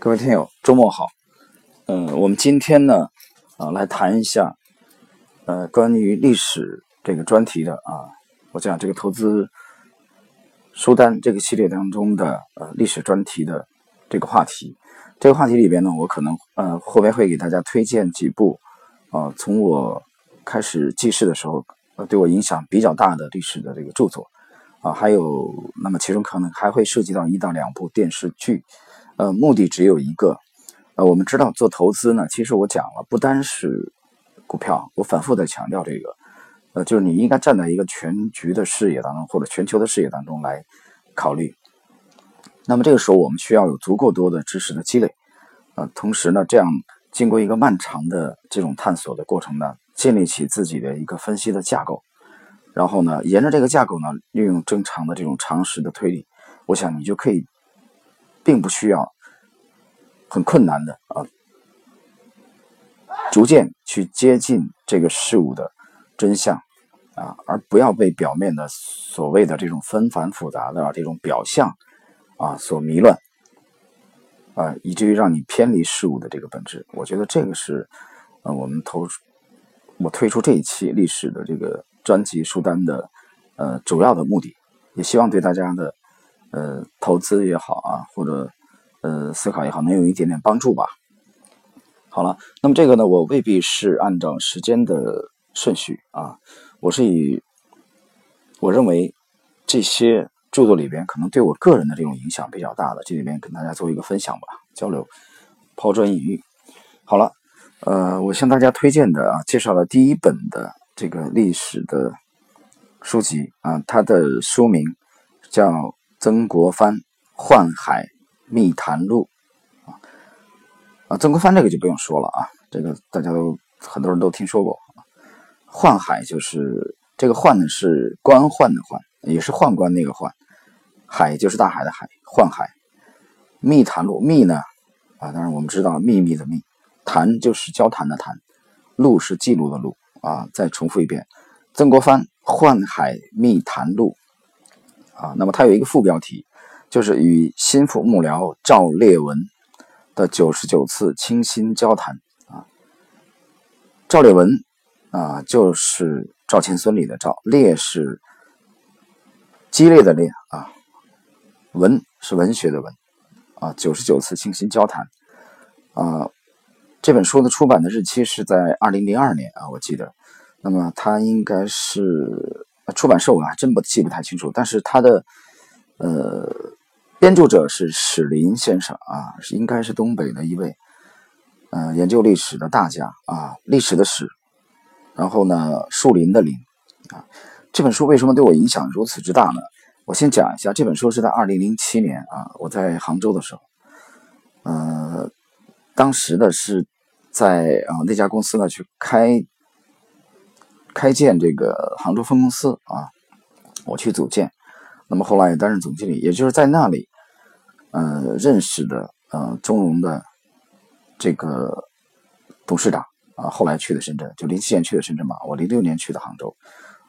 各位听友，周末好。嗯，我们今天呢，啊，来谈一下，呃，关于历史这个专题的啊，我讲这个投资书单这个系列当中的呃历史专题的这个话题。这个话题里边呢，我可能呃后面会给大家推荐几部啊，从我开始记事的时候，呃，对我影响比较大的历史的这个著作啊，还有那么其中可能还会涉及到一到两部电视剧。呃，目的只有一个，呃，我们知道做投资呢，其实我讲了，不单是股票，我反复的强调这个，呃，就是你应该站在一个全局的视野当中，或者全球的视野当中来考虑。那么这个时候，我们需要有足够多的知识的积累，呃，同时呢，这样经过一个漫长的这种探索的过程呢，建立起自己的一个分析的架构，然后呢，沿着这个架构呢，运用正常的这种常识的推理，我想你就可以。并不需要很困难的啊，逐渐去接近这个事物的真相啊，而不要被表面的所谓的这种纷繁复杂的这种表象啊所迷乱啊，以至于让你偏离事物的这个本质。我觉得这个是呃我们投我推出这一期历史的这个专辑书单的呃主要的目的，也希望对大家的。呃，投资也好啊，或者呃思考也好，能有一点点帮助吧。好了，那么这个呢，我未必是按照时间的顺序啊，我是以我认为这些著作里边可能对我个人的这种影响比较大的，这里面跟大家做一个分享吧，交流，抛砖引玉。好了，呃，我向大家推荐的啊，介绍了第一本的这个历史的书籍啊，它的书名叫。曾国藩《宦海密谈录》啊啊，曾国藩这个就不用说了啊，这个大家都很多人都听说过。宦海就是这个宦呢是官宦的宦，也是宦官那个宦，海就是大海的海，宦海密谈录密呢啊，当然我们知道秘密的密，谈就是交谈的谈，录是记录的录啊。再重复一遍，曾国藩《宦海密谈录》。啊，那么它有一个副标题，就是与心腹幕僚赵烈文的九十九次倾心交谈啊。赵烈文啊，就是赵钱孙李的赵，烈是激烈的烈啊，文是文学的文啊。九十九次倾心交谈啊，这本书的出版的日期是在二零零二年啊，我记得。那么它应该是。出版社我还真不记不太清楚，但是他的呃编著者是史林先生啊，应该是东北的一位呃研究历史的大家啊，历史的史，然后呢树林的林啊，这本书为什么对我影响如此之大呢？我先讲一下，这本书是在二零零七年啊，我在杭州的时候，呃，当时的是在啊那家公司呢去开。开建这个杭州分公司啊，我去组建，那么后来也担任总经理，也就是在那里，呃，认识的呃中融的这个董事长啊，后来去的深圳，就零七年去的深圳嘛，我零六年去的杭州，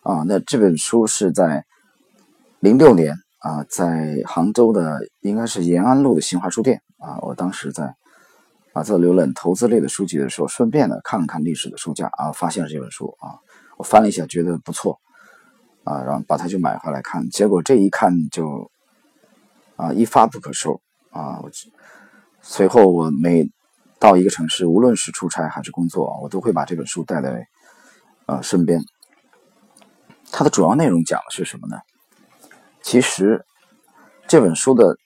啊，那这本书是在零六年啊，在杭州的应该是延安路的新华书店啊，我当时在啊在浏览投资类的书籍的时候，顺便呢看了看历史的书架啊，发现了这本书啊。我翻了一下，觉得不错，啊，然后把它就买回来看，结果这一看就，啊，一发不可收，啊，随后我每到一个城市，无论是出差还是工作，我都会把这本书带在，呃，身边。它的主要内容讲的是什么呢？其实这本书的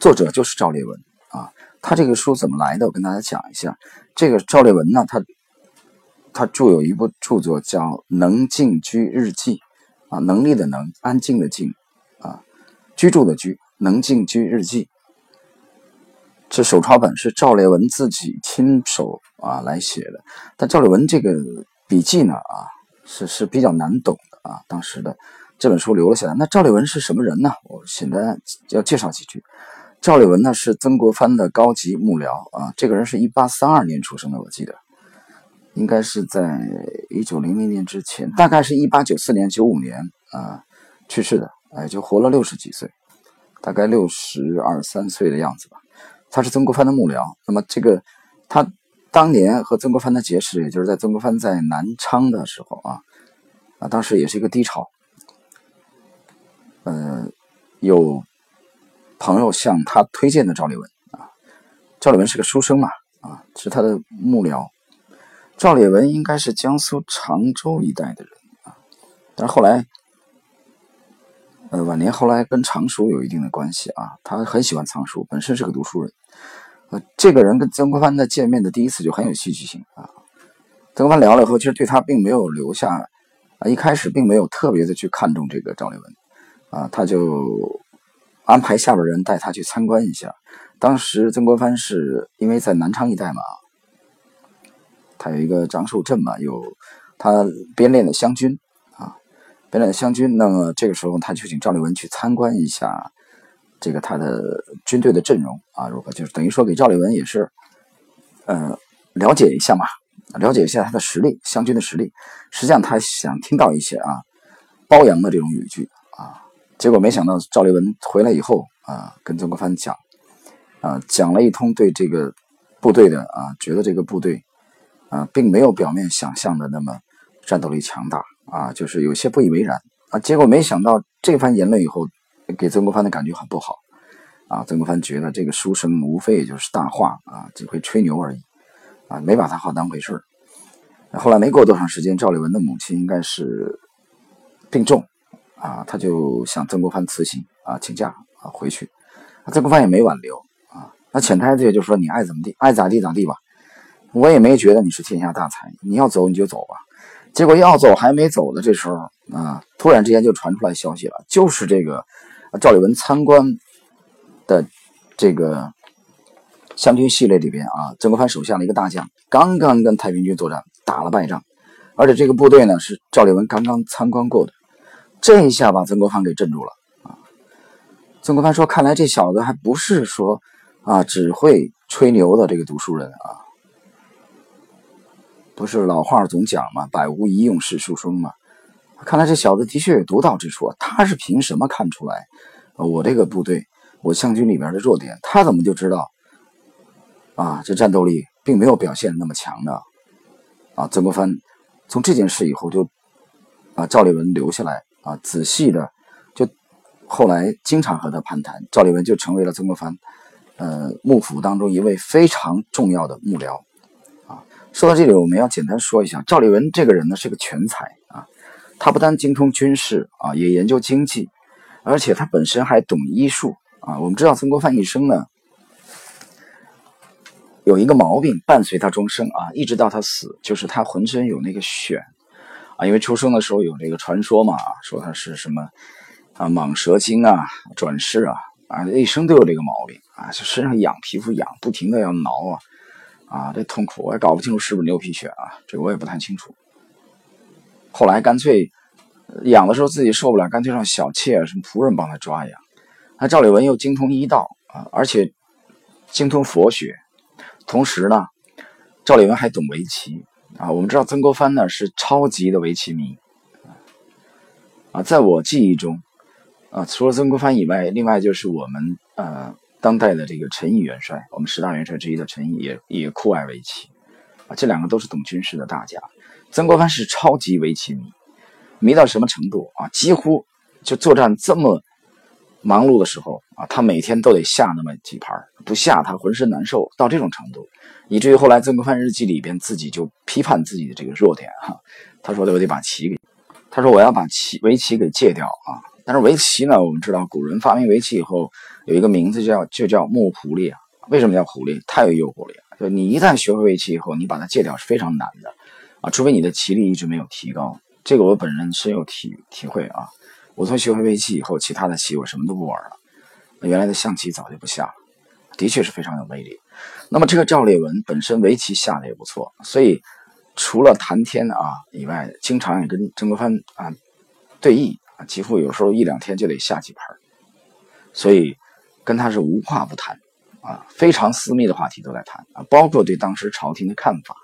作者就是赵烈文啊，他这个书怎么来的？我跟大家讲一下。这个赵烈文呢，他。他著有一部著作叫《能静居日记》，啊，能力的能，安静的静，啊，居住的居，《能静居日记》。这手抄本是赵烈文自己亲手啊来写的，但赵烈文这个笔记呢，啊，是是比较难懂的啊。当时的这本书留了下来。那赵烈文是什么人呢？我简单要介绍几句。赵烈文呢是曾国藩的高级幕僚啊，这个人是一八三二年出生的，我记得。应该是在一九零零年之前，大概是一八九四年、九五年啊去世的，哎，就活了六十几岁，大概六十二三岁的样子吧。他是曾国藩的幕僚。那么这个他当年和曾国藩的结识，也就是在曾国藩在南昌的时候啊，啊，当时也是一个低潮。呃，有朋友向他推荐的赵立文啊，赵立文是个书生嘛，啊，是他的幕僚。赵烈文应该是江苏常州一带的人啊，但是后来，呃，晚年后来跟藏书有一定的关系啊，他很喜欢藏书，本身是个读书人。呃，这个人跟曾国藩的见面的第一次就很有戏剧性啊。曾国藩聊了以后，其实对他并没有留下啊，一开始并没有特别的去看重这个赵烈文。啊，他就安排下边人带他去参观一下。当时曾国藩是因为在南昌一带嘛，他有一个长寿镇嘛，有他编练的湘军啊，编练的湘军。那么这个时候，他就请赵立文去参观一下这个他的军队的阵容啊，如何？就是等于说给赵立文也是呃了解一下嘛，了解一下他的实力，湘军的实力。实际上他想听到一些啊褒扬的这种语句啊。结果没想到赵立文回来以后啊，跟曾国藩讲，啊讲了一通对这个部队的啊，觉得这个部队啊，并没有表面想象的那么战斗力强大啊，就是有些不以为然啊。结果没想到这番言论以后，给曾国藩的感觉很不好啊。曾国藩觉得这个书生无非也就是大话啊，只会吹牛而已啊，没把他话当回事后来没过多长时间，赵立文的母亲应该是病重。啊，他就向曾国藩辞行啊，请假啊回去。曾国藩也没挽留啊，那潜台词也就是说，你爱怎么地，爱咋地咋地吧。我也没觉得你是天下大才，你要走你就走吧。结果要走还没走的这时候啊，突然之间就传出来消息了，就是这个赵立文参观的这个湘军系列里边啊，曾国藩手下的一个大将刚刚跟太平军作战打了败仗，而且这个部队呢是赵立文刚刚参观过的。这一下把曾国藩给镇住了啊！曾国藩说：“看来这小子还不是说啊只会吹牛的这个读书人啊，不是老话总讲嘛，百无一用是书生嘛。看来这小子的确有独到之处。他是凭什么看出来我这个部队，我湘军里边的弱点？他怎么就知道啊？这战斗力并没有表现那么强呢？啊！曾国藩从这件事以后就把赵立文留下来。”啊，仔细的，就后来经常和他攀谈，赵立文就成为了曾国藩，呃，幕府当中一位非常重要的幕僚。啊，说到这里，我们要简单说一下，赵立文这个人呢是个全才啊，他不但精通军事啊，也研究经济，而且他本身还懂医术啊。我们知道曾国藩一生呢有一个毛病伴随他终生啊，一直到他死，就是他浑身有那个癣。啊，因为出生的时候有这个传说嘛，说他是什么啊，蟒蛇精啊，转世啊，啊，一生都有这个毛病啊，就身上痒，皮肤痒，不停的要挠啊，啊，这痛苦，我也搞不清楚是不是牛皮癣啊，这个我也不太清楚。后来干脆养的时候自己受不了，干脆让小妾什么仆人帮他抓痒。那赵丽文又精通医道啊，而且精通佛学，同时呢，赵丽文还懂围棋。啊，我们知道曾国藩呢是超级的围棋迷，啊，在我记忆中，啊，除了曾国藩以外，另外就是我们呃当代的这个陈毅元帅，我们十大元帅之一的陈毅也也酷爱围棋，啊，这两个都是懂军事的大家。曾国藩是超级围棋迷，迷到什么程度啊？几乎就作战这么忙碌的时候啊，他每天都得下那么几盘，不下他浑身难受到这种程度。以至于后来曾国藩日记里边自己就批判自己的这个弱点哈，他说我得把棋给，他说我要把棋围棋给戒掉啊。但是围棋呢，我们知道古人发明围棋以后有一个名字叫就叫木狐狸啊。为什么叫狐狸？太有诱惑力了。就你一旦学会围棋以后，你把它戒掉是非常难的啊，除非你的棋力一直没有提高。这个我本人深有体体会啊。我从学会围棋以后，其他的棋我什么都不玩了，原来的象棋早就不下了，的确是非常有魅力。那么这个赵烈文本身围棋下的也不错，所以除了谈天啊以外，经常也跟曾国藩啊对弈，几乎有时候一两天就得下几盘，所以跟他是无话不谈啊，非常私密的话题都在谈啊，包括对当时朝廷的看法。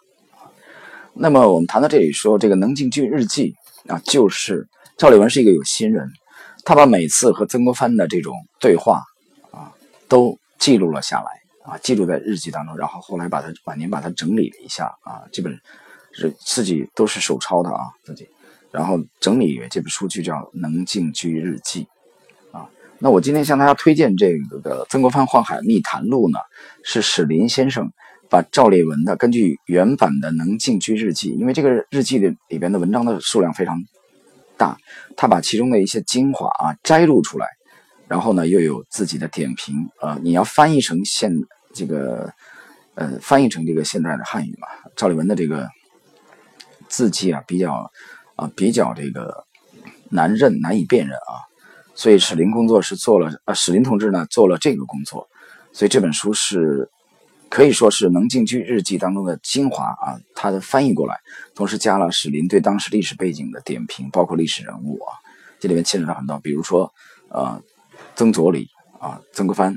那么我们谈到这里说这个《能进军日记》啊，就是赵立文是一个有心人，他把每次和曾国藩的这种对话啊都记录了下来。啊，记录在日记当中，然后后来把它晚年把它整理了一下啊，基本是自己都是手抄的啊，自己，然后整理这本书就叫《能静居日记》啊。那我今天向大家推荐这个《曾国藩宦海密谈录》呢，是史林先生把赵烈文的根据原版的《能静居日记》，因为这个日记的里边的文章的数量非常大，他把其中的一些精华啊摘录出来。然后呢，又有自己的点评啊！你要翻译成现这个，呃，翻译成这个现代的汉语嘛？赵立文的这个字迹啊，比较啊，比较这个难认、难以辨认啊。所以史林工作室做了啊，史林同志呢做了这个工作，所以这本书是可以说是《能进居日记》当中的精华啊。他的翻译过来，同时加了史林对当时历史背景的点评，包括历史人物啊，这里面牵扯到很多，比如说呃。曾左李啊，曾国藩、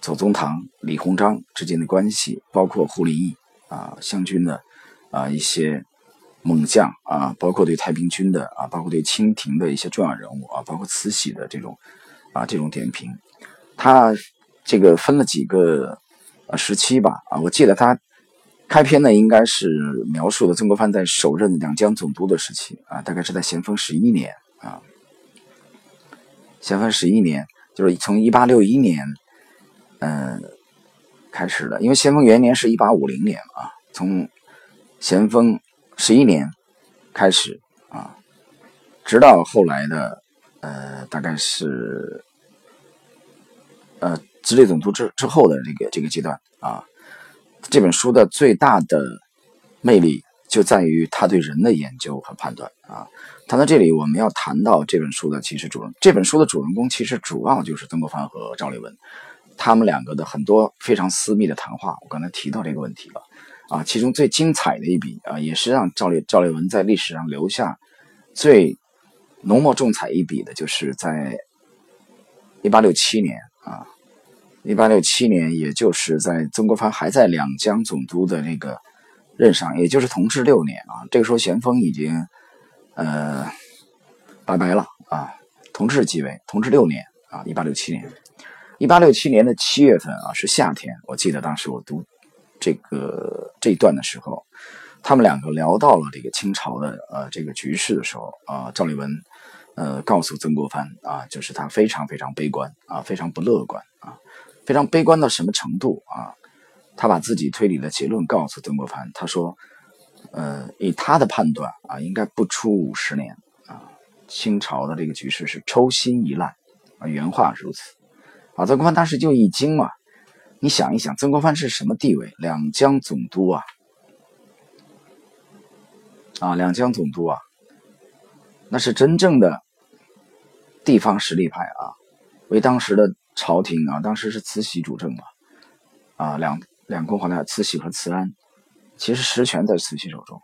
左宗棠、李鸿章之间的关系，包括胡林翼啊，湘军的啊一些猛将啊，包括对太平军的啊，包括对清廷的一些重要人物啊，包括慈禧的这种啊这种点评。他这个分了几个呃时期吧啊，我记得他开篇呢应该是描述的曾国藩在首任两江总督的时期啊，大概是在咸丰十一年啊，咸丰十一年。就是从一八六一年，嗯，开始的，因为咸丰元年是一八五零年啊，从咸丰十一年开始啊，直到后来的呃，大概是呃，直隶总督之之后的这个这个阶段啊，这本书的最大的魅力就在于他对人的研究和判断啊。谈到这里，我们要谈到这本书的其实主人，这本书的主人公其实主要就是曾国藩和赵烈文，他们两个的很多非常私密的谈话。我刚才提到这个问题了，啊，其中最精彩的一笔啊，也是让赵烈赵烈文在历史上留下最浓墨重彩一笔的，就是在一八六七年啊，一八六七年，也就是在曾国藩还在两江总督的那个任上，也就是同治六年啊，这个时候咸丰已经。呃，拜拜了啊！同治继位，同治六年啊，一八六七年，一八六七年的七月份啊，是夏天。我记得当时我读这个这一段的时候，他们两个聊到了这个清朝的呃这个局势的时候啊，赵立文呃告诉曾国藩啊，就是他非常非常悲观啊，非常不乐观啊，非常悲观到什么程度啊？他把自己推理的结论告诉曾国藩，他说。呃，以他的判断啊，应该不出五十年啊，清朝的这个局势是抽薪一烂啊，原话如此。啊，曾国藩当时就一惊嘛，你想一想，曾国藩是什么地位？两江总督啊，啊，两江总督啊，那是真正的地方实力派啊，为当时的朝廷啊，当时是慈禧主政嘛，啊，两两宫皇太慈禧和慈安。其实实权在慈禧手中，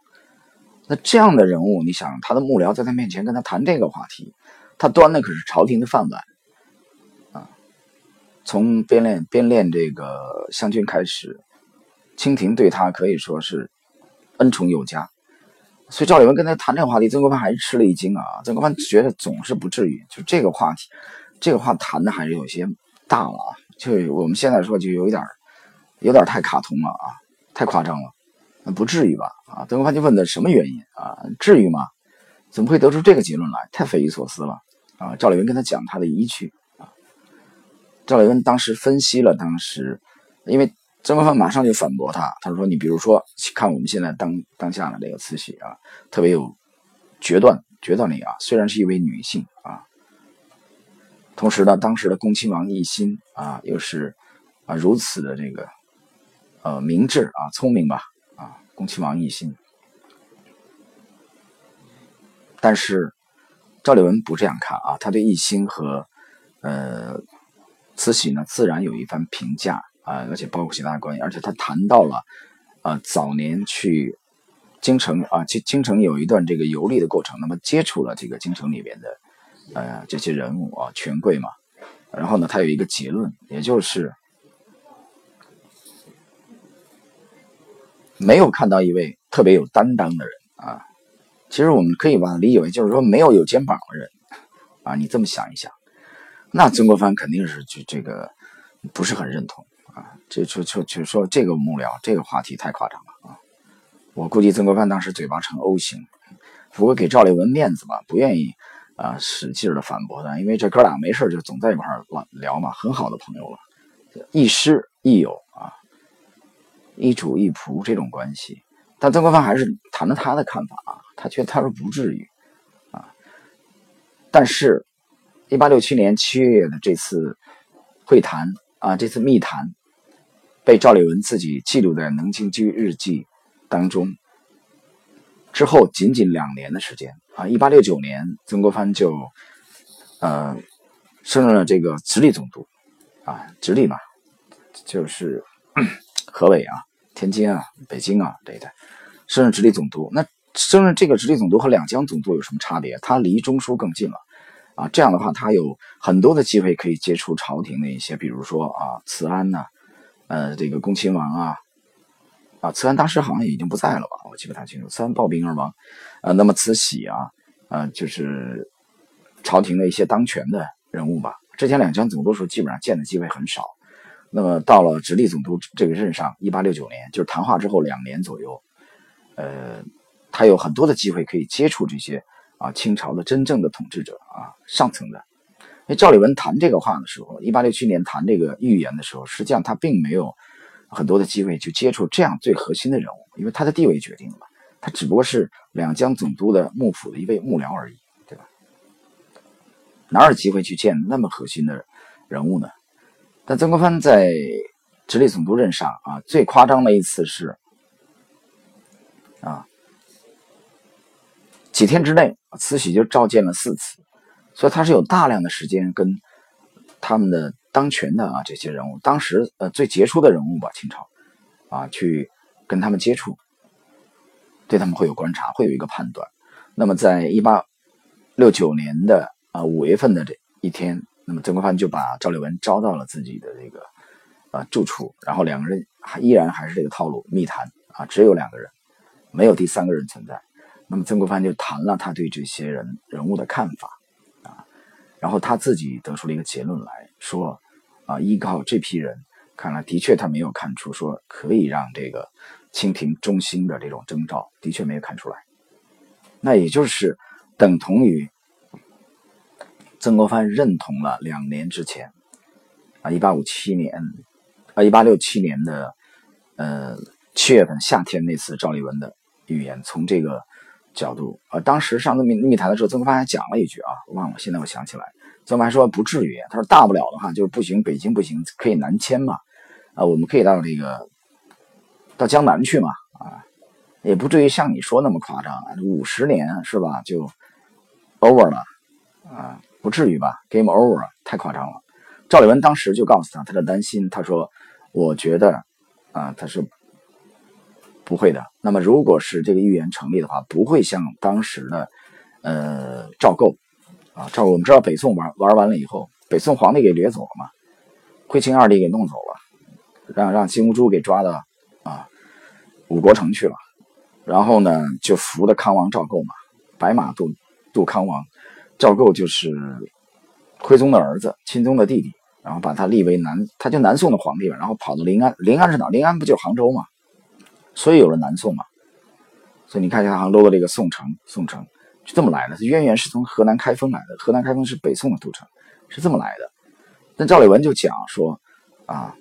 那这样的人物，你想他的幕僚在他面前跟他谈这个话题，他端的可是朝廷的饭碗。从编练编练这个湘军开始，清廷对他可以说是恩宠有加，所以赵丽文跟他谈这个话题，曾国藩还是吃了一惊啊。曾国藩觉得总是不至于，就这个话题，这个话谈的还是有些大了啊，就我们现在说就有一点有点太卡通了啊，太夸张了。那不至于吧？啊，曾国藩就问的什么原因啊？至于吗？怎么会得出这个结论来？太匪夷所思了啊！赵丽文跟他讲他的依据。赵立文当时分析了当时，因为曾国藩马上就反驳他，他说：“你比如说，看我们现在当当下的这个慈禧啊，特别有决断决断力啊，虽然是一位女性啊，同时呢，当时的恭亲王奕欣啊，又是啊如此的这个呃明智啊聪明吧啊。”恭亲王奕欣，但是赵立文不这样看啊，他对奕欣和呃慈禧呢，自然有一番评价啊，而且包括其他关系，而且他谈到了啊早年去京城啊，去京城有一段这个游历的过程，那么接触了这个京城里边的呃这些人物啊权贵嘛，然后呢，他有一个结论，也就是。没有看到一位特别有担当的人啊，其实我们可以把它理解为，就是说没有有肩膀的人啊。你这么想一想，那曾国藩肯定是就这个不是很认同啊，就就就就说这个幕僚这个话题太夸张了啊！我估计曾国藩当时嘴巴成 O 型，不过给赵立文面子吧，不愿意啊使劲的反驳他，因为这哥俩没事就总在一块聊嘛，很好的朋友了，亦师亦友啊，一主一仆这种关系。但曾国藩还是谈了他的看法啊，他觉得他说不至于啊，但是。一八六七年七月的这次会谈啊，这次密谈被赵立文自己记录在《能京居日记》当中。之后仅仅两年的时间啊，一八六九年，曾国藩就呃升任了这个直隶总督啊，直隶嘛，就是 河北啊、天津啊、北京啊这一带，升任直隶总督。那升任这个直隶总督和两江总督有什么差别？他离中枢更近了。啊，这样的话，他有很多的机会可以接触朝廷的一些，比如说啊，慈安呐，呃，这个恭亲王啊，啊，慈安当时好像已经不在了吧？我记不太清楚。慈安暴病而亡，呃，那么慈禧啊，呃，就是朝廷的一些当权的人物吧。之前两江总督时候基本上见的机会很少，那么到了直隶总督这个任上，一八六九年，就是谈话之后两年左右，呃，他有很多的机会可以接触这些。啊，清朝的真正的统治者啊，上层的。那赵立文谈这个话的时候，一八六七年谈这个预言的时候，实际上他并没有很多的机会去接触这样最核心的人物，因为他的地位决定了，他只不过是两江总督的幕府的一位幕僚而已，对吧？哪有机会去见那么核心的人物呢？但曾国藩在直隶总督任上啊，最夸张的一次是啊。几天之内，慈禧就召见了四次，所以他是有大量的时间跟他们的当权的啊这些人物，当时呃最杰出的人物吧，清朝啊去跟他们接触，对他们会有观察，会有一个判断。那么在一八六九年的啊五月份的这一天，那么曾国藩就把赵立文招到了自己的这个啊住处，然后两个人还依然还是这个套路密谈啊，只有两个人，没有第三个人存在。那么曾国藩就谈了他对这些人人物的看法，啊，然后他自己得出了一个结论来说，啊，依靠这批人，看来的确他没有看出说可以让这个清廷中兴的这种征兆，的确没有看出来。那也就是等同于曾国藩认同了两年之前，啊，一八五七年，啊，一八六七年的，呃，七月份夏天那次赵立文的预言，从这个。角度啊，当时上次密密谈的时候，曾国藩还讲了一句啊，忘了，现在我想起来，曾国藩说不至于，他说大不了的话就是不行，北京不行，可以南迁嘛，啊，我们可以到这个到江南去嘛，啊，也不至于像你说那么夸张，五十年是吧，就 over 了，啊，不至于吧，game over 太夸张了。赵立文当时就告诉他他的担心，他说，我觉得啊，他说。不会的。那么，如果是这个预言成立的话，不会像当时的，呃，赵构啊，赵构我们知道北宋玩玩完了以后，北宋皇帝给掠走了嘛，徽钦二帝给弄走了，让让金兀术给抓到啊五国城去了，然后呢就扶的康王赵构嘛，白马渡渡康王，赵构就是徽宗的儿子，钦宗的弟弟，然后把他立为南，他就南宋的皇帝了，然后跑到临安，临安是哪？临安不就杭州嘛？所以有了南宋嘛，所以你看一下杭州的这个宋城，宋城就这么来的，渊源是从河南开封来的，河南开封是北宋的都城，是这么来的。但赵立文就讲说，啊，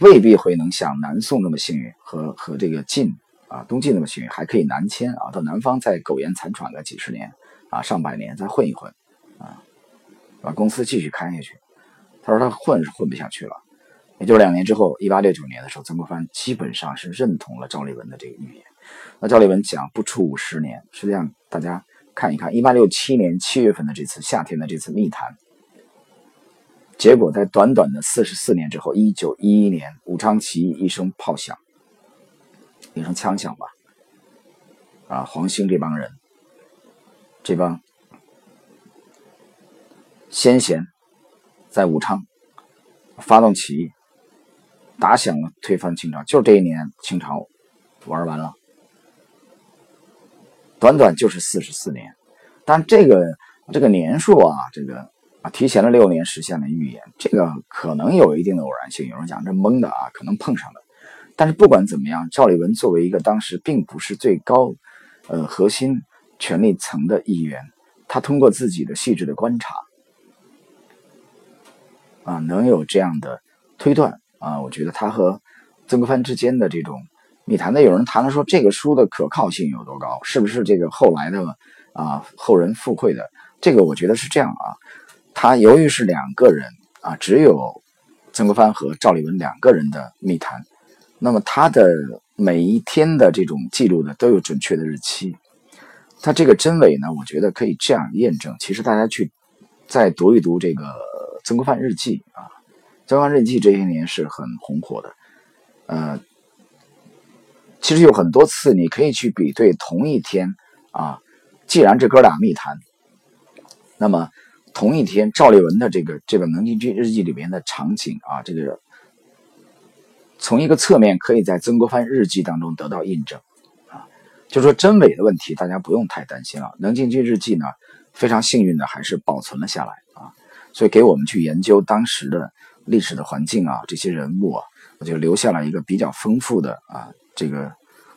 未必会能像南宋那么幸运，和和这个晋啊东晋那么幸运，还可以南迁啊，到南方再苟延残喘个几十年啊上百年再混一混啊，把公司继续开下去。他说他混是混不下去了。也就是两年之后，一八六九年的时候，曾国藩基本上是认同了赵立文的这个预言。那赵立文讲不出五十年，实际上大家看一看，一八六七年七月份的这次夏天的这次密谈，结果在短短的四十四年之后，一九一一年武昌起义一声炮响，一声枪响吧，啊，黄兴这帮人，这帮先贤在武昌发动起义。打响了推翻清朝，就这一年，清朝玩完了，短短就是四十四年。但这个这个年数啊，这个啊，提前了六年实现了预言，这个可能有一定的偶然性。有人讲这蒙的啊，可能碰上了。但是不管怎么样，赵立文作为一个当时并不是最高呃核心权力层的一员，他通过自己的细致的观察啊，能有这样的推断啊，我觉得他和曾国藩之间的这种密谈，那有人谈了说这个书的可靠性有多高，是不是这个后来的啊后人附会的？这个我觉得是这样啊。他由于是两个人啊，只有曾国藩和赵立文两个人的密谈，那么他的每一天的这种记录呢，都有准确的日期。他这个真伪呢，我觉得可以这样验证。其实大家去再读一读这个曾国藩日记啊，曾国藩日记这些年是很红火的。呃，其实有很多次你可以去比对同一天啊，既然这哥俩密谈，那么。同一天，赵丽文的这个这本《能进军日记》里面的场景啊，这个从一个侧面可以在曾国藩日记当中得到印证啊。就说真伪的问题，大家不用太担心了。《能进军日记》呢，非常幸运的还是保存了下来啊，所以给我们去研究当时的历史的环境啊，这些人物啊，我就留下了一个比较丰富的啊这个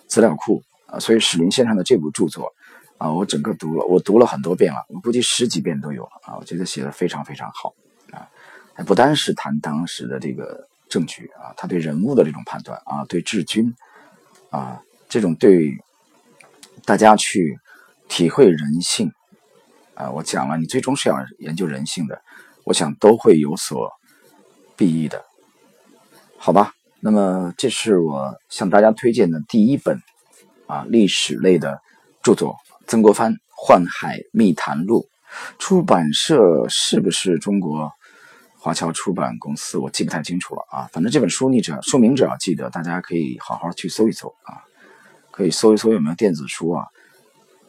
资料库啊。所以史林先生的这部著作。啊，我整个读了，我读了很多遍了，我估计十几遍都有了啊！我觉得写的非常非常好啊，不单是谈当时的这个证据啊，他对人物的这种判断啊，对治军啊，这种对大家去体会人性啊，我讲了，你最终是要研究人性的，我想都会有所裨益的，好吧？那么这是我向大家推荐的第一本啊历史类的著作。曾国藩《宦海密谈录》，出版社是不是中国华侨出版公司？我记不太清楚了啊。反正这本书你只要书名只要记得，大家可以好好去搜一搜啊，可以搜一搜有没有电子书啊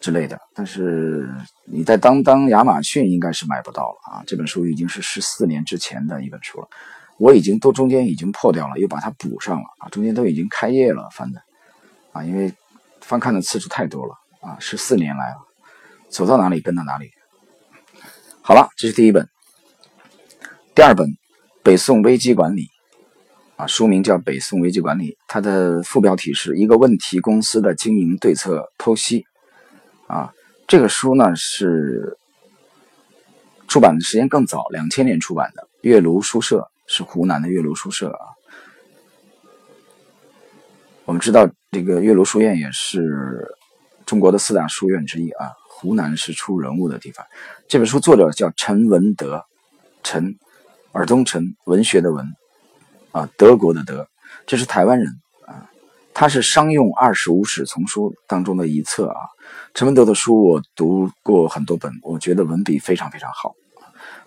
之类的。但是你在当当、亚马逊应该是买不到了啊。这本书已经是十四年之前的一本书了，我已经都中间已经破掉了，又把它补上了啊。中间都已经开业了，翻的啊，因为翻看的次数太多了。啊，十四年来了，走到哪里跟到哪里。好了，这是第一本。第二本《北宋危机管理》啊，书名叫《北宋危机管理》，它的副标题是一个问题公司的经营对策剖析。啊，这个书呢是出版的时间更早，两千年出版的，月庐书社是湖南的岳麓书社啊。我们知道这个岳麓书院也是。中国的四大书院之一啊，湖南是出人物的地方。这本书作者叫陈文德，陈尔东陈，文学的文啊，德国的德，这是台湾人啊。他是商用二十五史丛书当中的一册啊。陈文德的书我读过很多本，我觉得文笔非常非常好。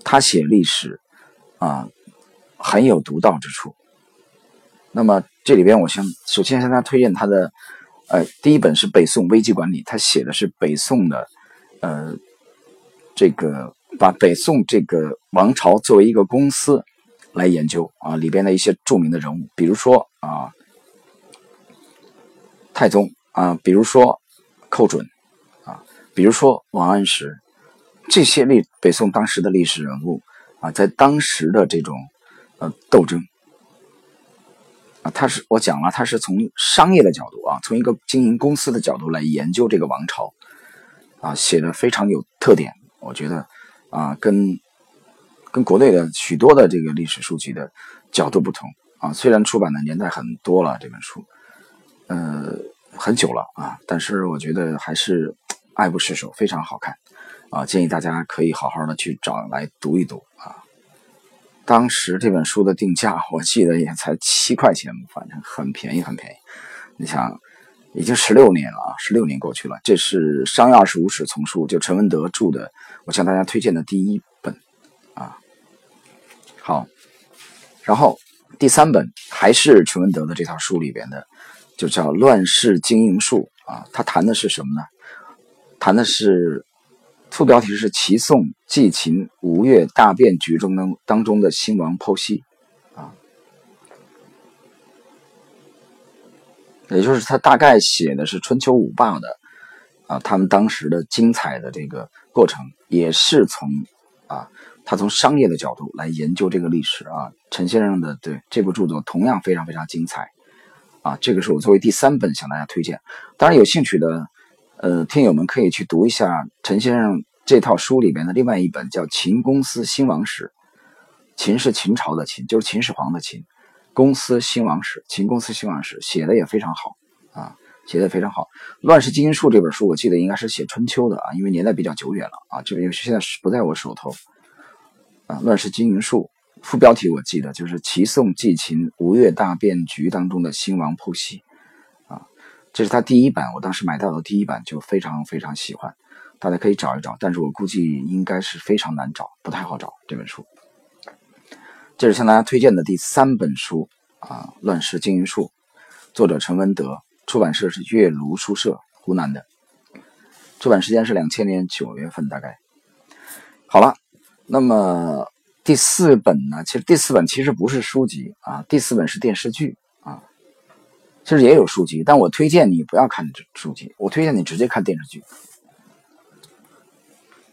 他写历史啊，很有独到之处。那么这里边，我先首先向大家推荐他的。呃，第一本是北宋危机管理，他写的是北宋的，呃，这个把北宋这个王朝作为一个公司来研究啊，里边的一些著名的人物，比如说啊，太宗啊，比如说寇准啊，比如说王安石，这些历北宋当时的历史人物啊，在当时的这种呃斗争。啊，他是我讲了，他是从商业的角度啊，从一个经营公司的角度来研究这个王朝，啊，写的非常有特点。我觉得啊，跟跟国内的许多的这个历史书籍的角度不同啊。虽然出版的年代很多了，这本书，呃，很久了啊，但是我觉得还是爱不释手，非常好看啊。建议大家可以好好的去找来读一读啊。当时这本书的定价，我记得也才七块钱，反正很便宜，很便宜。你想，已经十六年了啊，十六年过去了。这是《商业二十五史丛书》，就陈文德著的，我向大家推荐的第一本啊。好，然后第三本还是陈文德的这套书里边的，就叫《乱世经营术》啊。他谈的是什么呢？谈的是。副标题是齐宋继秦吴越大变局中当当中的兴亡剖析，啊，也就是他大概写的是春秋五霸的啊，他们当时的精彩的这个过程，也是从啊他从商业的角度来研究这个历史啊。陈先生的对这部著作同样非常非常精彩啊。这个是我作为第三本向大家推荐。当然，有兴趣的呃听友们可以去读一下陈先生这套书里边的另外一本叫《秦公司兴亡史》。秦是秦朝的秦，就是秦始皇的秦。公司兴亡史，秦公司兴亡史写的也非常好啊，写的非常好。《乱世经营术》这本书，我记得应该是写春秋的啊，因为年代比较久远了啊，这个现在是不在我手头啊。《乱世经营术》副标题我记得就是“齐宋祭秦吴越大变局当中的兴亡剖析”，这是他第一版，我当时买到的第一版就非常非常喜欢，大家可以找一找，但是我估计应该是非常难找，不太好找这本书。这是向大家推荐的第三本书啊，《乱世经营术》，作者陈文德，出版社是月庐书社，湖南的，出版时间是两千年九月份，大概。好了，那么第四本呢？其实第四本其实不是书籍啊，第四本是电视剧，其实也有书籍，但我推荐你不要看书籍，我推荐你直接看电视剧。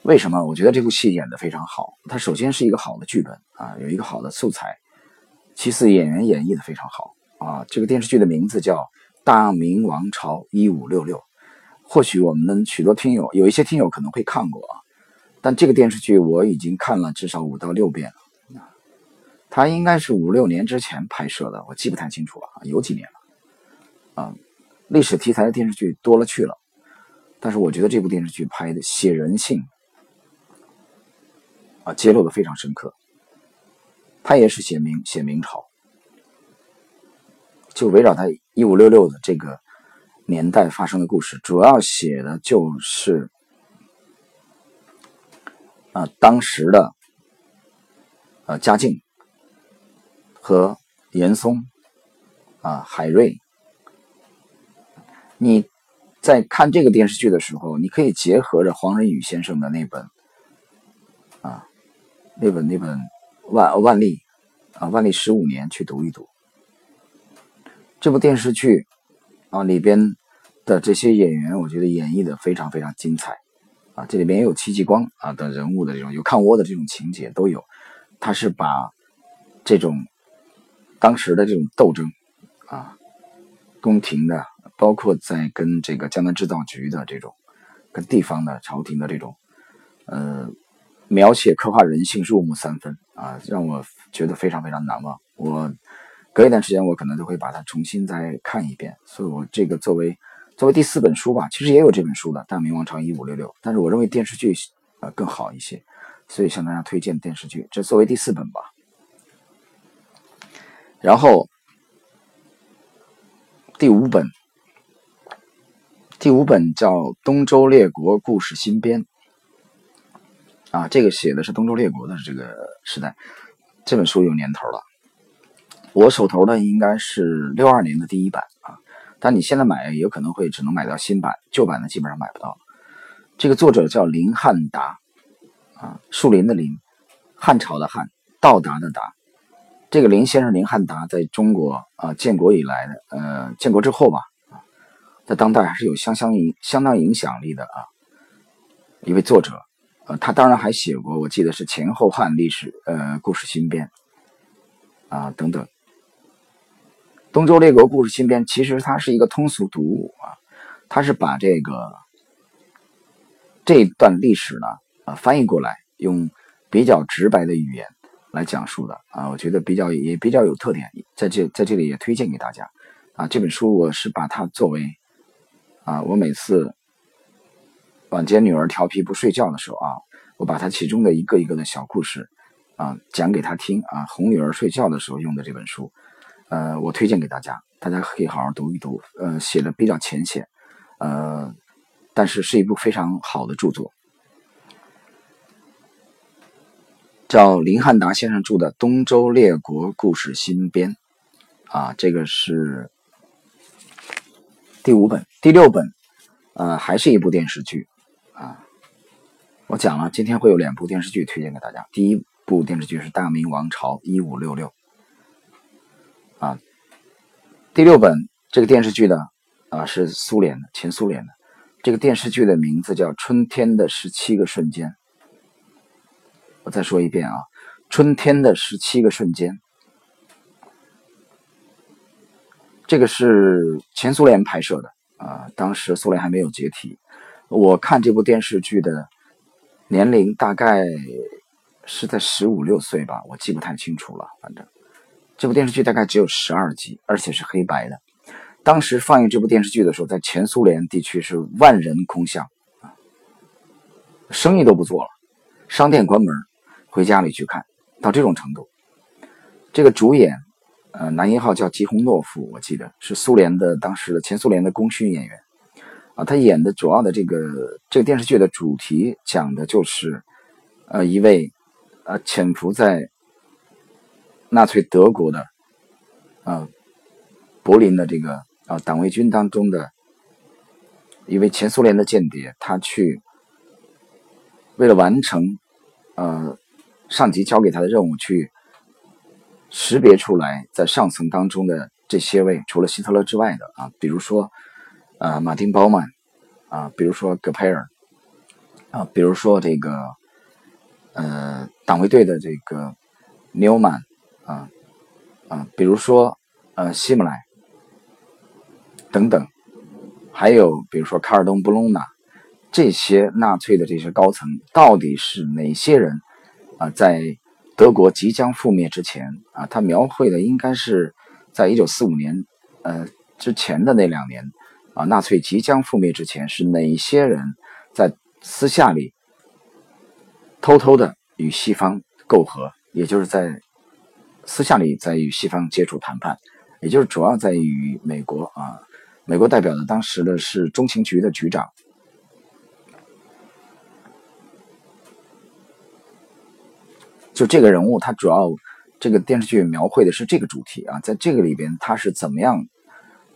为什么？我觉得这部戏演的非常好。它首先是一个好的剧本啊，有一个好的素材；其次，演员演绎的非常好啊。这个电视剧的名字叫《大明王朝一五六六》。或许我们许多听友有一些听友可能会看过啊，但这个电视剧我已经看了至少五到六遍了。它应该是五六年之前拍摄的，我记不太清楚了，有几年了啊。历史题材的电视剧多了去了，但是我觉得这部电视剧拍的写人性。啊，揭露的非常深刻。他也是写明写明朝，就围绕他一五六六的这个年代发生的故事，主要写的就是啊当时的呃嘉靖和严嵩啊海瑞。你在看这个电视剧的时候，你可以结合着黄仁宇先生的那本啊。那本那本万万历啊，万历十五年去读一读这部电视剧啊里边的这些演员，我觉得演绎的非常非常精彩啊。这里边也有戚继光啊的人物的这种有抗倭的这种情节都有。他是把这种当时的这种斗争啊，宫廷的，包括在跟这个江南制造局的这种跟地方的朝廷的这种呃。描写刻画人性入木三分啊，让我觉得非常非常难忘。我隔一段时间我可能都会把它重新再看一遍。所以我这个作为作为第四本书吧，其实也有这本书的《大明王朝一五六六》，但是我认为电视剧呃更好一些，所以向大家推荐电视剧。这作为第四本吧。然后第五本，第五本叫《东周列国故事新编》。啊，这个写的是东周列国的这个时代，这本书有年头了。我手头的应该是六二年的第一版啊，但你现在买有可能会只能买到新版，旧版的基本上买不到。这个作者叫林汉达，啊，树林的林，汉朝的汉，到达的达。这个林先生林汉达在中国啊，建国以来的，呃，建国之后吧，在当代还是有相相影相当影响力的啊，一位作者。呃他当然还写过，我记得是前后汉历史，呃，故事新编，啊，等等。东周列国故事新编，其实它是一个通俗读物啊，它是把这个这一段历史呢，啊，翻译过来，用比较直白的语言来讲述的啊，我觉得比较也比较有特点，在这在这里也推荐给大家啊。这本书我是把它作为啊，我每次。晚间女儿调皮不睡觉的时候啊，我把她其中的一个一个的小故事啊讲给她听啊，哄女儿睡觉的时候用的这本书，呃，我推荐给大家，大家可以好好读一读。呃，写的比较浅显，呃，但是是一部非常好的著作，叫林汉达先生著的《东周列国故事新编》啊，这个是第五本，第六本，呃，还是一部电视剧。啊，我讲了，今天会有两部电视剧推荐给大家。第一部电视剧是《大明王朝一五六六》啊，第六本这个电视剧呢啊是苏联的，前苏联的。这个电视剧的名字叫《春天的十七个瞬间》我再说一遍啊，《春天的十七个瞬间》，这个是前苏联拍摄的啊，当时苏联还没有解体。我看这部电视剧的年龄大概是在十五六岁吧，我记不太清楚了。反正这部电视剧大概只有十二集，而且是黑白的。当时放映这部电视剧的时候，在前苏联地区是万人空巷，生意都不做了，商店关门，回家里去看到这种程度。这个主演，呃，男一号叫吉洪诺夫，我记得是苏联的当时的前苏联的功勋演员啊。他演的主要的这个这个电视剧的主题讲的就是，呃，一位呃潜伏在纳粹德国的啊柏林的这个。啊，党卫军当中的一位前苏联的间谍，他去为了完成呃上级交给他的任务，去识别出来在上层当中的这些位，除了希特勒之外的啊，比如说呃马丁·鲍曼啊，比如说戈培尔啊，比如说这个呃党卫队的这个纽曼啊啊，比如说呃希姆莱。等等，还有比如说卡尔东布隆纳，这些纳粹的这些高层到底是哪些人啊？在德国即将覆灭之前啊，他描绘的应该是在一九四五年呃之前的那两年啊，纳粹即将覆灭之前是哪些人在私下里偷偷的与西方媾和，也就是在私下里在与西方接触谈判，也就是主要在与美国啊。美国代表的当时的是中情局的局长，就这个人物，他主要这个电视剧描绘的是这个主题啊，在这个里边他是怎么样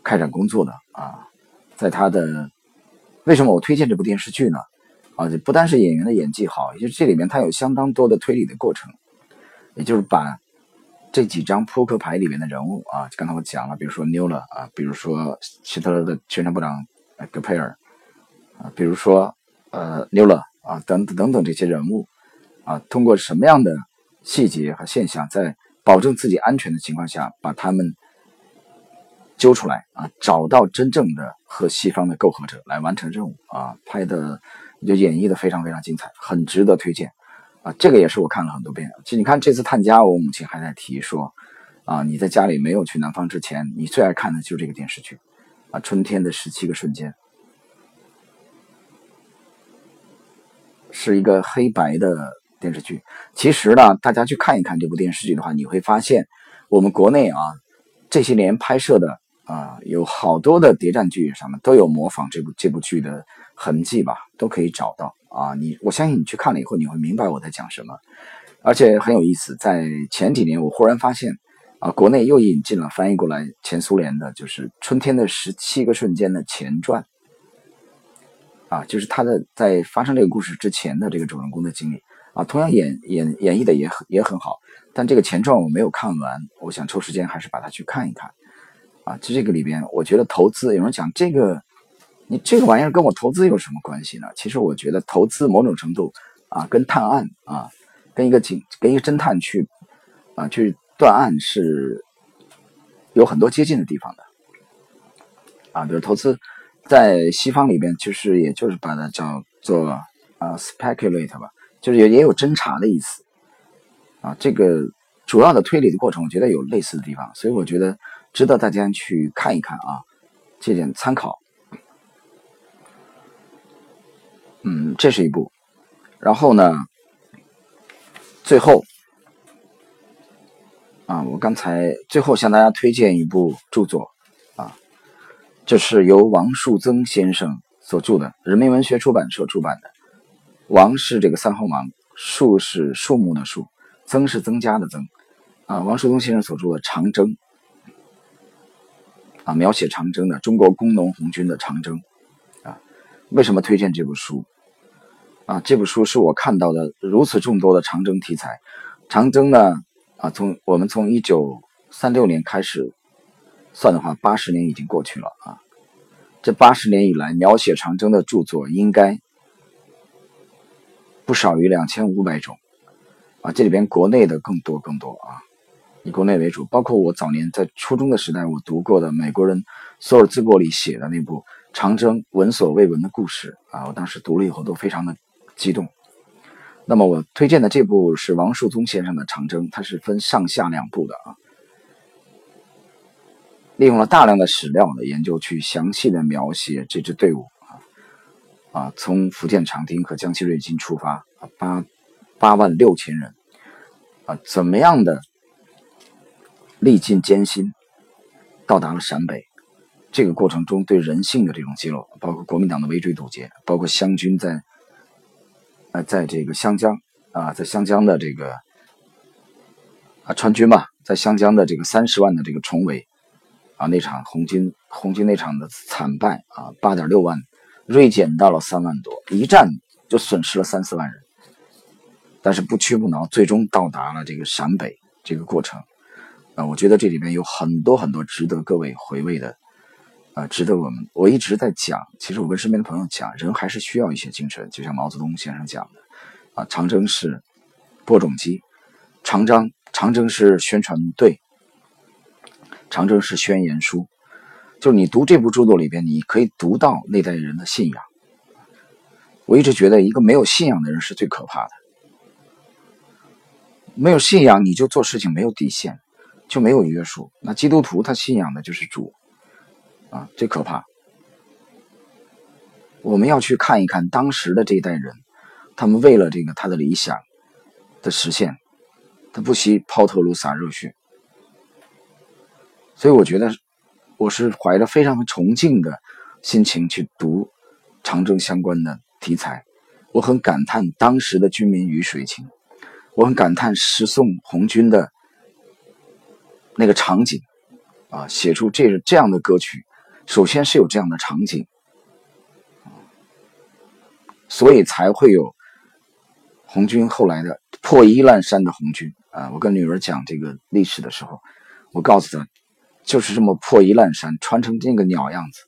开展工作的啊？在他的为什么我推荐这部电视剧呢？啊，不单是演员的演技好，也就是这里面他有相当多的推理的过程，也就是把。这几张扑克牌里面的人物啊，刚才我讲了，比如说纽勒啊，比如说希特勒的宣传部长戈培尔啊，比如说呃纽勒啊等等等等这些人物啊，通过什么样的细节和现象，在保证自己安全的情况下，把他们揪出来啊，找到真正的和西方的媾和者来完成任务啊，拍的就演绎的非常非常精彩，很值得推荐。啊，这个也是我看了很多遍。其实你看这次探家，我母亲还在提说，啊，你在家里没有去南方之前，你最爱看的就是这个电视剧，啊，春天的十七个瞬间，是一个黑白的电视剧。其实呢，大家去看一看这部电视剧的话，你会发现，我们国内啊这些年拍摄的啊有好多的谍战剧上面都有模仿这部这部剧的痕迹吧，都可以找到。啊，你我相信你去看了以后，你会明白我在讲什么，而且很有意思。在前几年，我忽然发现，啊，国内又引进了翻译过来前苏联的，就是《春天的十七个瞬间》的前传，啊，就是他的在发生这个故事之前的这个主人公的经历，啊，同样演演演绎的也很也很好。但这个前传我没有看完，我想抽时间还是把它去看一看，啊，就这个里边，我觉得投资有人讲这个。你这个玩意儿跟我投资有什么关系呢？其实我觉得投资某种程度啊，跟探案啊，跟一个警跟一个侦探去啊去断案是有很多接近的地方的啊。比如投资在西方里边，就是也就是把它叫做啊 speculate 吧，就是也也有侦查的意思啊。这个主要的推理的过程，我觉得有类似的地方，所以我觉得值得大家去看一看啊，借鉴参考。嗯，这是一部，然后呢，最后啊，我刚才最后向大家推荐一部著作啊，这是由王树增先生所著的，人民文学出版社出版的。王是这个三横王，树是树木的树，增是增加的增啊。王树东先生所著的《长征》啊，描写长征的中国工农红军的长征啊。为什么推荐这部书？啊，这部书是我看到的如此众多的长征题材。长征呢，啊，从我们从一九三六年开始算的话，八十年已经过去了啊。这八十年以来，描写长征的著作应该不少于两千五百种。啊，这里边国内的更多更多啊，以国内为主，包括我早年在初中的时代我读过的美国人索尔兹伯里写的那部《长征：闻所未闻的故事》啊，我当时读了以后都非常的激动。那么我推荐的这部是王树宗先生的《长征》，它是分上下两部的啊，利用了大量的史料的研究去详细的描写这支队伍啊，从福建长汀和江西瑞金出发啊，八八万六千人啊，怎么样的历尽艰辛到达了陕北？这个过程中对人性的这种揭露，包括国民党的围追堵截，包括湘军在。呃，在这个湘江啊，在湘江的这个啊川军吧，在湘江的这个三十万的这个重围啊，那场红军红军那场的惨败啊，八点六万锐减到了三万多，一战就损失了三四万人，但是不屈不挠，最终到达了这个陕北这个过程啊，我觉得这里面有很多很多值得各位回味的。啊，值得我们。我一直在讲，其实我跟身边的朋友讲，人还是需要一些精神，就像毛泽东先生讲的，啊，长征是播种机，长征长征是宣传队，长征是宣言书。就是你读这部著作里边，你可以读到那代人的信仰。我一直觉得，一个没有信仰的人是最可怕的。没有信仰，你就做事情没有底线，就没有约束。那基督徒他信仰的就是主。啊，最可怕！我们要去看一看当时的这一代人，他们为了这个他的理想的实现，他不惜抛头颅洒热血。所以我觉得，我是怀着非常崇敬的心情去读长征相关的题材。我很感叹当时的军民鱼水情，我很感叹十送红军的那个场景啊，写出这这样的歌曲。首先是有这样的场景，所以才会有红军后来的破衣烂衫的红军啊！我跟女儿讲这个历史的时候，我告诉她，就是这么破衣烂衫，穿成这个鸟样子。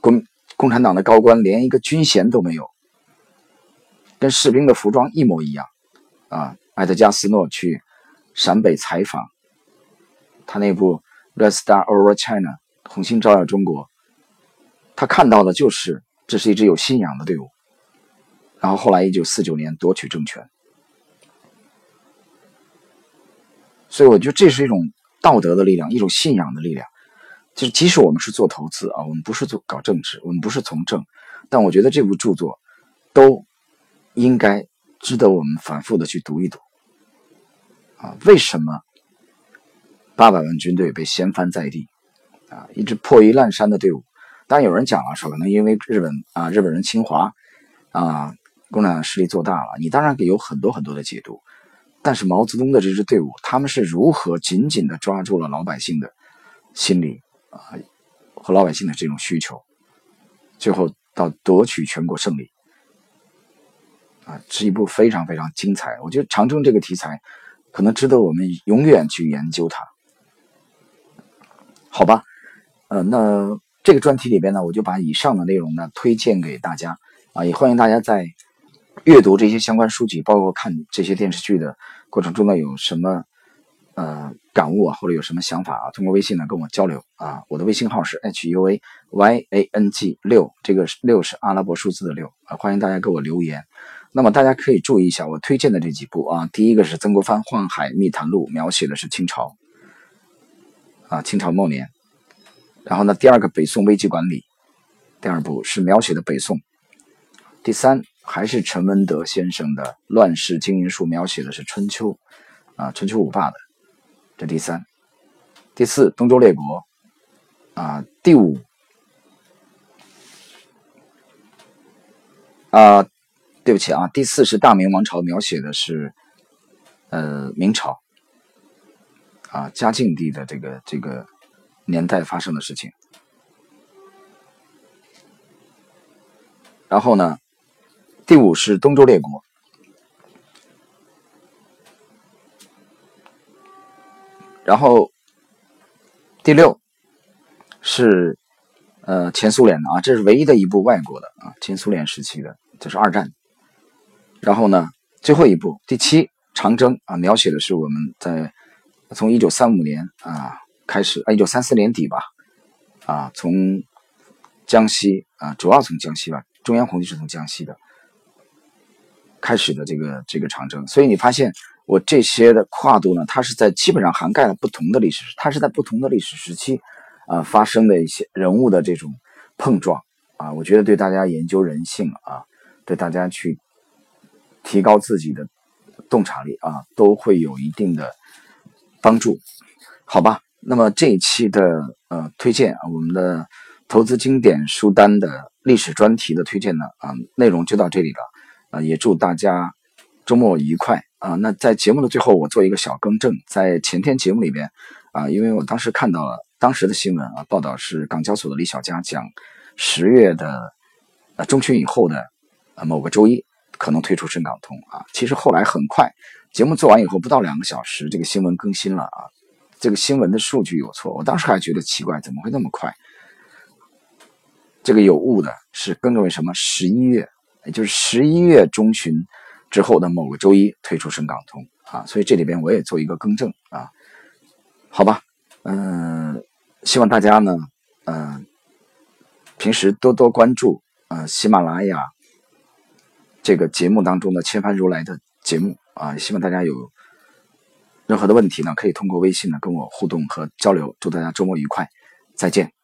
共共产党的高官连一个军衔都没有，跟士兵的服装一模一样啊！埃德加斯诺去陕北采访，他那部《Red Star Over China》。红星照耀中国，他看到的就是这是一支有信仰的队伍。然后后来，一九四九年夺取政权，所以我觉得这是一种道德的力量，一种信仰的力量。就是即使我们是做投资啊，我们不是做搞政治，我们不是从政，但我觉得这部著作都应该值得我们反复的去读一读。啊，为什么八百万军队被掀翻在地？啊，一支破衣烂衫的队伍。当然有人讲了，说可能因为日本啊，日本人侵华啊，共产党势力做大了。你当然有很多很多的解读。但是毛泽东的这支队伍，他们是如何紧紧的抓住了老百姓的心理啊和老百姓的这种需求，最后到夺取全国胜利啊，是一部非常非常精彩。我觉得长征这个题材可能值得我们永远去研究它。好吧。呃，那这个专题里边呢，我就把以上的内容呢推荐给大家啊，也欢迎大家在阅读这些相关书籍，包括看这些电视剧的过程中呢，有什么呃感悟啊，或者有什么想法啊，通过微信呢跟我交流啊。我的微信号是 h u a y a n g 六，这个六是阿拉伯数字的六啊，欢迎大家给我留言。那么大家可以注意一下我推荐的这几部啊，第一个是曾国藩《宦海密谈录》，描写的是清朝啊，清朝末年。然后呢，第二个北宋危机管理，第二部是描写的北宋。第三还是陈文德先生的《乱世经营术》，描写的是春秋，啊，春秋五霸的。这第三，第四东周列国，啊，第五，啊，对不起啊，第四是大明王朝，描写的是，呃，明朝，啊，嘉靖帝的这个这个。年代发生的事情，然后呢，第五是东周列国，然后第六是呃前苏联的啊，这是唯一的一部外国的啊，前苏联时期的，这是二战。然后呢，最后一部第七长征啊，描写的是我们在从一九三五年啊开始，啊一九三四年底吧，啊从江西啊，主要从江西吧，中央红军是从江西的开始的这个这个长征，所以你发现我这些的跨度呢，它是在基本上涵盖了不同的历史，它是在不同的历史时期啊发生的一些人物的这种碰撞啊，我觉得对大家研究人性啊，对大家去提高自己的洞察力啊，都会有一定的帮助，好吧？那么这一期的呃推荐啊，我们的。投资经典书单的历史专题的推荐呢，啊，内容就到这里了，啊，也祝大家周末愉快啊。那在节目的最后，我做一个小更正，在前天节目里边，啊，因为我当时看到了当时的新闻啊，报道是港交所的李小加讲十月的呃中旬以后的呃某个周一可能推出深港通啊，其实后来很快节目做完以后不到两个小时，这个新闻更新了啊，这个新闻的数据有错，我当时还觉得奇怪，怎么会那么快？这个有误的是更正为什么？十一月，也就是十一月中旬之后的某个周一推出深港通啊，所以这里边我也做一个更正啊，好吧，嗯，希望大家呢，嗯，平时多多关注呃喜马拉雅这个节目当中的千帆如来的节目啊，希望大家有任何的问题呢，可以通过微信呢跟我互动和交流。祝大家周末愉快，再见。